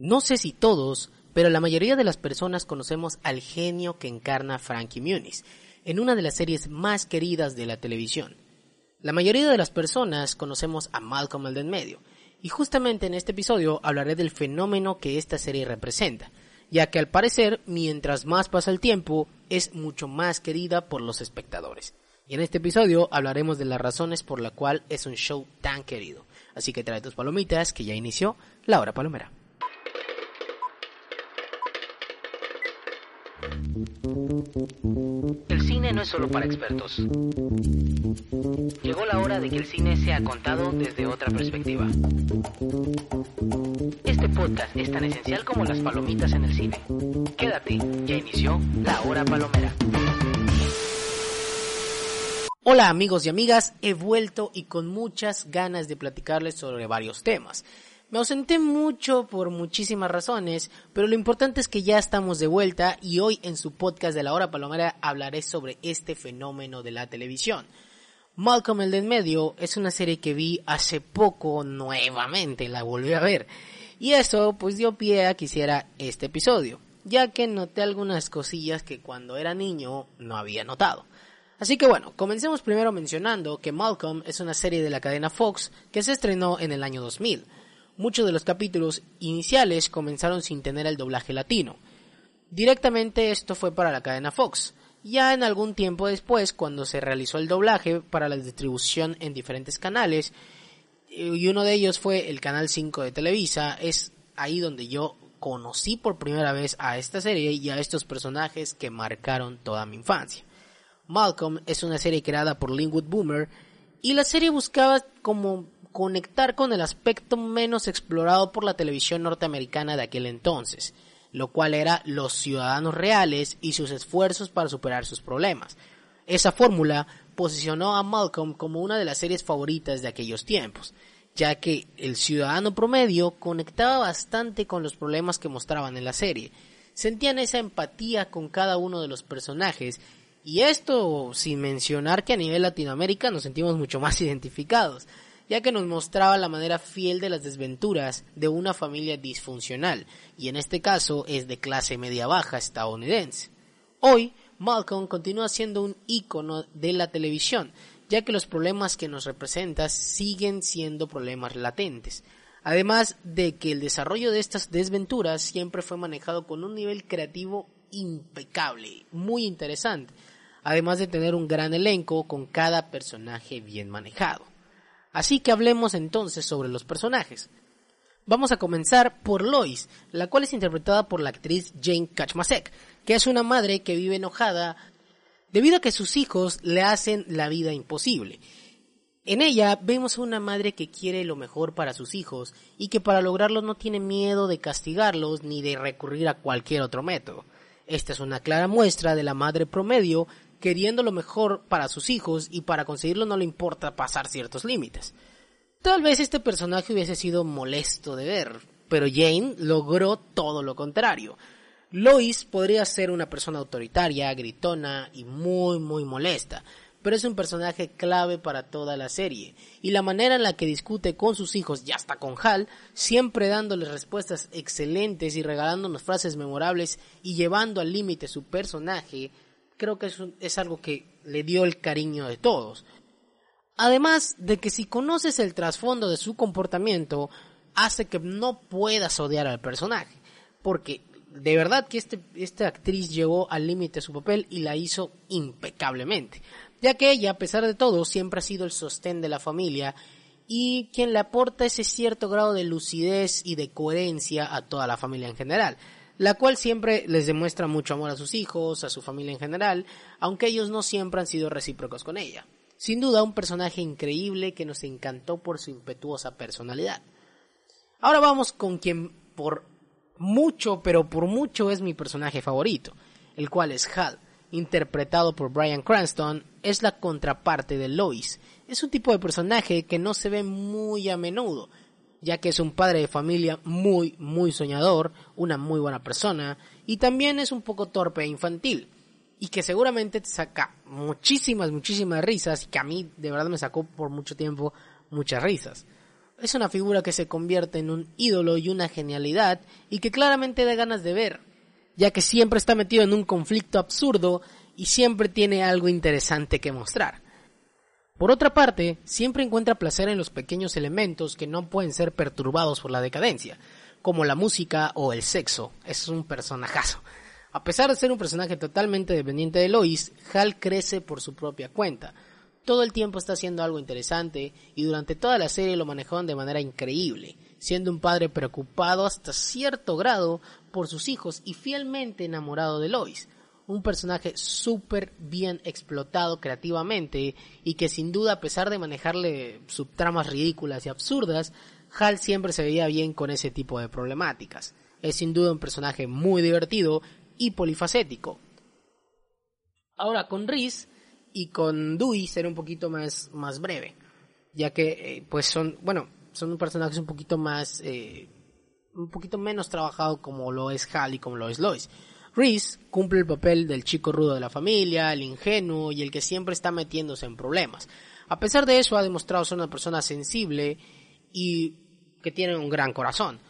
No sé si todos, pero la mayoría de las personas conocemos al genio que encarna Frankie Muniz en una de las series más queridas de la televisión. La mayoría de las personas conocemos a Malcolm el de medio, y justamente en este episodio hablaré del fenómeno que esta serie representa, ya que al parecer, mientras más pasa el tiempo, es mucho más querida por los espectadores. Y en este episodio hablaremos de las razones por la cual es un show tan querido. Así que trae tus palomitas, que ya inició la hora palomera. El cine no es solo para expertos. Llegó la hora de que el cine sea contado desde otra perspectiva. Este podcast es tan esencial como las palomitas en el cine. Quédate, ya inició la hora palomera. Hola amigos y amigas, he vuelto y con muchas ganas de platicarles sobre varios temas. Me ausenté mucho por muchísimas razones, pero lo importante es que ya estamos de vuelta y hoy en su podcast de la hora palomera hablaré sobre este fenómeno de la televisión. Malcolm el de en medio es una serie que vi hace poco nuevamente, la volví a ver. Y eso pues dio pie a que hiciera este episodio, ya que noté algunas cosillas que cuando era niño no había notado. Así que bueno, comencemos primero mencionando que Malcolm es una serie de la cadena Fox que se estrenó en el año 2000 muchos de los capítulos iniciales comenzaron sin tener el doblaje latino. Directamente esto fue para la cadena Fox. Ya en algún tiempo después, cuando se realizó el doblaje para la distribución en diferentes canales, y uno de ellos fue el canal 5 de Televisa, es ahí donde yo conocí por primera vez a esta serie y a estos personajes que marcaron toda mi infancia. Malcolm es una serie creada por Linwood Boomer y la serie buscaba como conectar con el aspecto menos explorado por la televisión norteamericana de aquel entonces, lo cual era los ciudadanos reales y sus esfuerzos para superar sus problemas. Esa fórmula posicionó a Malcolm como una de las series favoritas de aquellos tiempos, ya que el ciudadano promedio conectaba bastante con los problemas que mostraban en la serie, sentían esa empatía con cada uno de los personajes y esto sin mencionar que a nivel Latinoamérica nos sentimos mucho más identificados, ya que nos mostraba la manera fiel de las desventuras de una familia disfuncional, y en este caso es de clase media baja estadounidense. Hoy, Malcolm continúa siendo un ícono de la televisión, ya que los problemas que nos representa siguen siendo problemas latentes. Además de que el desarrollo de estas desventuras siempre fue manejado con un nivel creativo impecable, muy interesante, además de tener un gran elenco con cada personaje bien manejado. Así que hablemos entonces sobre los personajes. Vamos a comenzar por Lois, la cual es interpretada por la actriz Jane Kachmasek, que es una madre que vive enojada debido a que sus hijos le hacen la vida imposible. En ella vemos a una madre que quiere lo mejor para sus hijos y que para lograrlo no tiene miedo de castigarlos ni de recurrir a cualquier otro método. Esta es una clara muestra de la madre promedio queriendo lo mejor para sus hijos y para conseguirlo no le importa pasar ciertos límites. Tal vez este personaje hubiese sido molesto de ver, pero Jane logró todo lo contrario. Lois podría ser una persona autoritaria, gritona y muy muy molesta, pero es un personaje clave para toda la serie, y la manera en la que discute con sus hijos y hasta con Hal, siempre dándoles respuestas excelentes y regalándonos frases memorables y llevando al límite su personaje, creo que es, algo que le dio el cariño de todos. Además de que si conoces el trasfondo de su comportamiento, hace que no puedas odiar al personaje. Porque de verdad que este, esta actriz llevó al límite su papel y la hizo impecablemente. Ya que ella, a pesar de todo, siempre ha sido el sostén de la familia y quien le aporta ese cierto grado de lucidez y de coherencia a toda la familia en general la cual siempre les demuestra mucho amor a sus hijos, a su familia en general, aunque ellos no siempre han sido recíprocos con ella. Sin duda un personaje increíble que nos encantó por su impetuosa personalidad. Ahora vamos con quien por mucho, pero por mucho es mi personaje favorito, el cual es Hal, interpretado por Brian Cranston, es la contraparte de Lois. Es un tipo de personaje que no se ve muy a menudo, ya que es un padre de familia muy, muy soñador, una muy buena persona, y también es un poco torpe e infantil, y que seguramente te saca muchísimas, muchísimas risas, y que a mí de verdad me sacó por mucho tiempo muchas risas. Es una figura que se convierte en un ídolo y una genialidad, y que claramente da ganas de ver, ya que siempre está metido en un conflicto absurdo y siempre tiene algo interesante que mostrar. Por otra parte, siempre encuentra placer en los pequeños elementos que no pueden ser perturbados por la decadencia, como la música o el sexo. Es un personajazo. A pesar de ser un personaje totalmente dependiente de Lois, Hal crece por su propia cuenta. Todo el tiempo está haciendo algo interesante y durante toda la serie lo manejaron de manera increíble, siendo un padre preocupado hasta cierto grado por sus hijos y fielmente enamorado de Lois un personaje súper bien explotado creativamente y que sin duda a pesar de manejarle subtramas ridículas y absurdas, Hal siempre se veía bien con ese tipo de problemáticas. Es sin duda un personaje muy divertido y polifacético. Ahora con Reese y con Dewey seré un poquito más, más breve, ya que eh, pues son, bueno, son personajes un poquito más, eh, un poquito menos trabajado como lo es Hal y como lo es Lois. Reese cumple el papel del chico rudo de la familia, el ingenuo y el que siempre está metiéndose en problemas. A pesar de eso, ha demostrado ser una persona sensible y que tiene un gran corazón.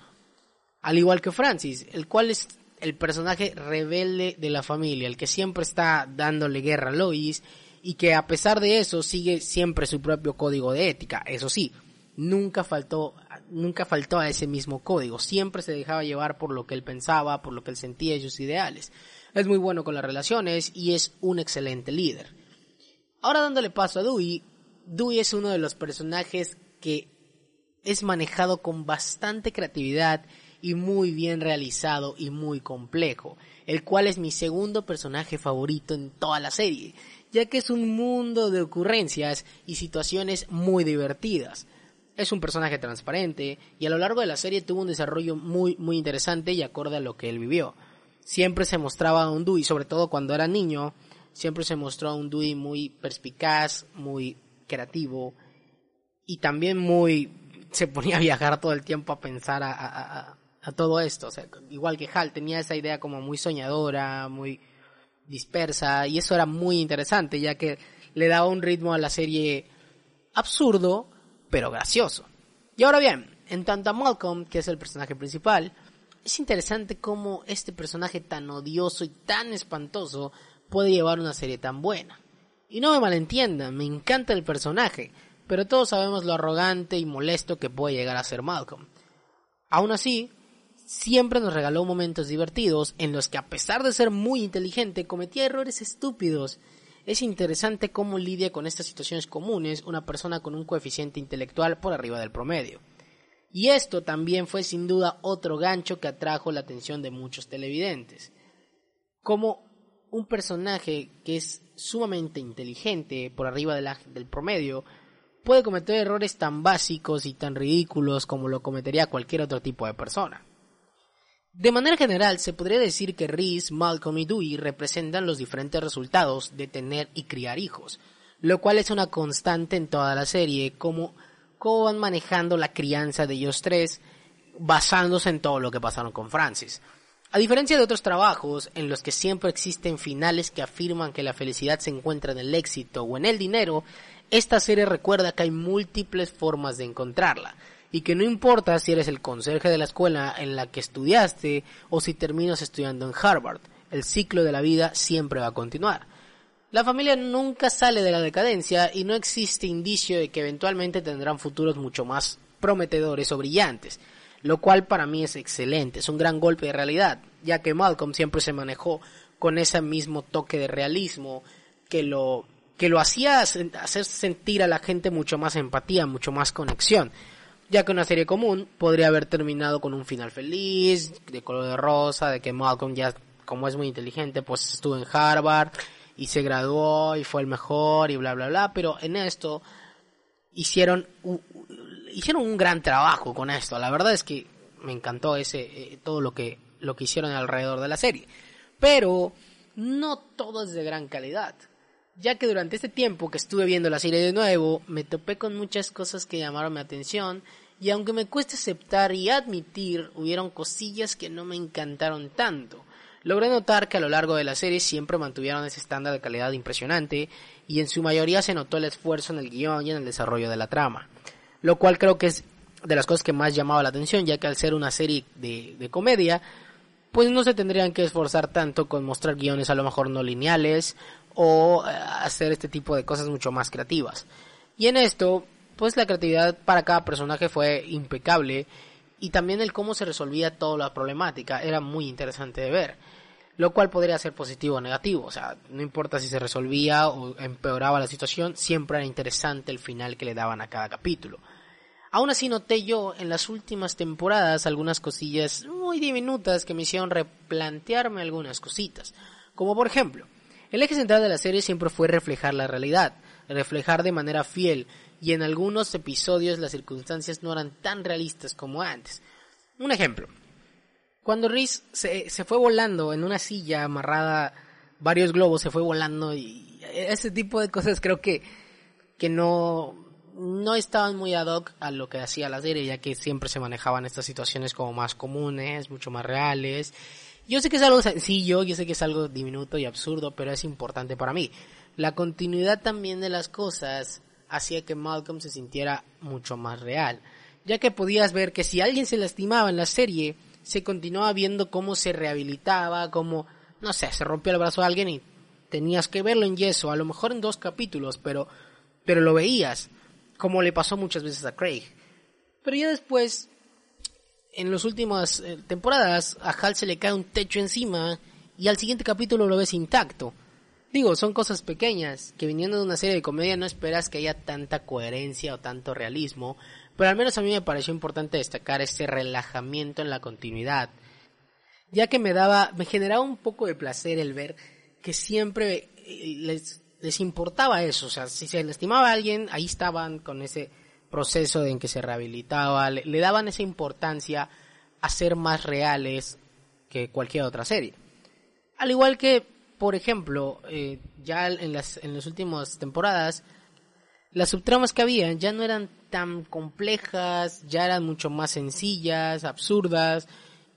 Al igual que Francis, el cual es el personaje rebelde de la familia, el que siempre está dándole guerra a Lois y que a pesar de eso sigue siempre su propio código de ética. Eso sí, nunca faltó, nunca faltó a ese mismo código, siempre se dejaba llevar por lo que él pensaba, por lo que él sentía y sus ideales. Es muy bueno con las relaciones y es un excelente líder. Ahora dándole paso a Dewey, Dewey es uno de los personajes que es manejado con bastante creatividad y muy bien realizado y muy complejo, el cual es mi segundo personaje favorito en toda la serie, ya que es un mundo de ocurrencias y situaciones muy divertidas. Es un personaje transparente y a lo largo de la serie tuvo un desarrollo muy muy interesante y acorde a lo que él vivió. Siempre se mostraba un Dewey, sobre todo cuando era niño, siempre se mostró a un Dewey muy perspicaz, muy creativo y también muy se ponía a viajar todo el tiempo a pensar a, todo esto. Igual que Hal tenía esa idea como muy soñadora, muy dispersa y eso era muy interesante ya que le daba un ritmo a la serie absurdo pero gracioso. Y ahora bien, en tanto a Malcolm, que es el personaje principal, es interesante cómo este personaje tan odioso y tan espantoso puede llevar una serie tan buena. Y no me malentiendan, me encanta el personaje, pero todos sabemos lo arrogante y molesto que puede llegar a ser Malcolm. Aún así, siempre nos regaló momentos divertidos en los que a pesar de ser muy inteligente cometía errores estúpidos es interesante cómo lidia con estas situaciones comunes una persona con un coeficiente intelectual por arriba del promedio. Y esto también fue sin duda otro gancho que atrajo la atención de muchos televidentes. Como un personaje que es sumamente inteligente por arriba del promedio puede cometer errores tan básicos y tan ridículos como lo cometería cualquier otro tipo de persona. De manera general, se podría decir que Reese, Malcolm y Dewey representan los diferentes resultados de tener y criar hijos, lo cual es una constante en toda la serie, como cómo van manejando la crianza de ellos tres, basándose en todo lo que pasaron con Francis. A diferencia de otros trabajos en los que siempre existen finales que afirman que la felicidad se encuentra en el éxito o en el dinero, esta serie recuerda que hay múltiples formas de encontrarla y que no importa si eres el conserje de la escuela en la que estudiaste o si terminas estudiando en Harvard, el ciclo de la vida siempre va a continuar. La familia nunca sale de la decadencia y no existe indicio de que eventualmente tendrán futuros mucho más prometedores o brillantes, lo cual para mí es excelente, es un gran golpe de realidad, ya que Malcolm siempre se manejó con ese mismo toque de realismo que lo que lo hacía hacer sentir a la gente mucho más empatía, mucho más conexión ya que una serie común podría haber terminado con un final feliz, de color de rosa, de que Malcolm ya, como es muy inteligente, pues estuvo en Harvard y se graduó y fue el mejor y bla bla bla, pero en esto hicieron hicieron un gran trabajo con esto. La verdad es que me encantó ese eh, todo lo que lo que hicieron alrededor de la serie. Pero no todo es de gran calidad. Ya que durante este tiempo que estuve viendo la serie de nuevo, me topé con muchas cosas que llamaron mi atención y aunque me cueste aceptar y admitir, hubieron cosillas que no me encantaron tanto. Logré notar que a lo largo de la serie siempre mantuvieron ese estándar de calidad impresionante y en su mayoría se notó el esfuerzo en el guion y en el desarrollo de la trama. Lo cual creo que es de las cosas que más llamaba la atención, ya que al ser una serie de comedia, pues no se tendrían que esforzar tanto con mostrar guiones a lo mejor no lineales o eh, hacer este tipo de cosas mucho más creativas. Y en esto, pues la creatividad para cada personaje fue impecable y también el cómo se resolvía toda la problemática era muy interesante de ver. Lo cual podría ser positivo o negativo, o sea, no importa si se resolvía o empeoraba la situación, siempre era interesante el final que le daban a cada capítulo. Aún así noté yo en las últimas temporadas algunas cosillas muy diminutas que me hicieron replantearme algunas cositas. Como por ejemplo, el eje central de la serie siempre fue reflejar la realidad, reflejar de manera fiel, y en algunos episodios las circunstancias no eran tan realistas como antes. Un ejemplo. Cuando Reese se, se fue volando en una silla amarrada varios globos, se fue volando y ese tipo de cosas creo que, que no, no estaban muy ad hoc a lo que hacía la serie, ya que siempre se manejaban estas situaciones como más comunes, mucho más reales. Yo sé que es algo sencillo, yo sé que es algo diminuto y absurdo, pero es importante para mí. La continuidad también de las cosas hacía que Malcolm se sintiera mucho más real, ya que podías ver que si alguien se lastimaba en la serie, se continuaba viendo cómo se rehabilitaba, cómo, no sé, se rompió el brazo a alguien y tenías que verlo en yeso, a lo mejor en dos capítulos, pero, pero lo veías como le pasó muchas veces a Craig. Pero ya después, en las últimas eh, temporadas, a Hal se le cae un techo encima y al siguiente capítulo lo ves intacto. Digo, son cosas pequeñas, que viniendo de una serie de comedia no esperas que haya tanta coherencia o tanto realismo, pero al menos a mí me pareció importante destacar ese relajamiento en la continuidad, ya que me daba, me generaba un poco de placer el ver que siempre eh, les les importaba eso, o sea, si se lastimaba a alguien, ahí estaban con ese proceso en que se rehabilitaba, le, daban esa importancia a ser más reales que cualquier otra serie. Al igual que, por ejemplo, eh, ya en las, en las últimas temporadas, las subtramas que había ya no eran tan complejas, ya eran mucho más sencillas, absurdas,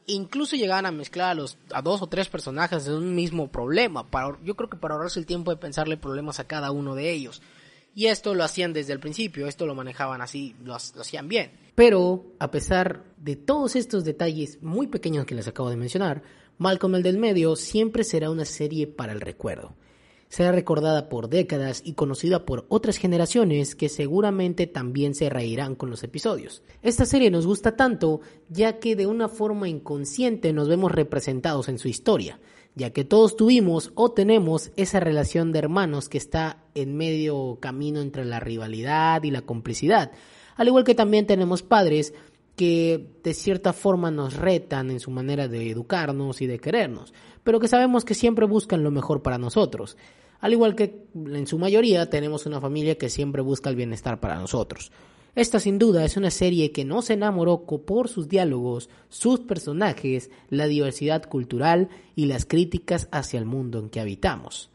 incluso llegaban a mezclar a los a dos o tres personajes de un mismo problema para yo creo que para ahorrarse el tiempo de pensarle problemas a cada uno de ellos y esto lo hacían desde el principio esto lo manejaban así lo, hacían bien. Pero a pesar de todos estos detalles muy pequeños que les acabo de mencionar Malcolm el del medio siempre será una serie para el recuerdo. Será recordada por décadas y conocida por otras generaciones que seguramente también se reirán con los episodios. Esta serie nos gusta tanto ya que de una forma inconsciente nos vemos representados en su historia, ya que todos tuvimos o tenemos esa relación de hermanos que está en medio camino entre la rivalidad y la complicidad, al igual que también tenemos padres que de cierta forma nos retan en su manera de educarnos y de querernos, pero que sabemos que siempre buscan lo mejor para nosotros al igual que en su mayoría tenemos una familia que siempre busca el bienestar para nosotros. Esta sin duda es una serie que nos enamoró por sus diálogos, sus personajes, la diversidad cultural y las críticas hacia el mundo en que habitamos.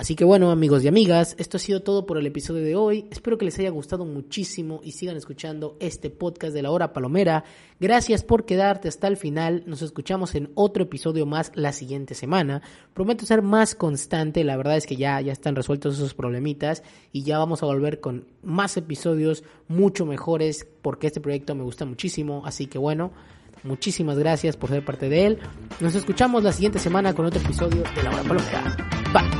Así que bueno amigos y amigas, esto ha sido todo por el episodio de hoy. Espero que les haya gustado muchísimo y sigan escuchando este podcast de la hora palomera. Gracias por quedarte hasta el final. Nos escuchamos en otro episodio más la siguiente semana. Prometo ser más constante. La verdad es que ya, ya están resueltos esos problemitas y ya vamos a volver con más episodios mucho mejores porque este proyecto me gusta muchísimo. Así que bueno. Muchísimas gracias por ser parte de él. Nos escuchamos la siguiente semana con otro episodio de La Hora Palomera. Bye.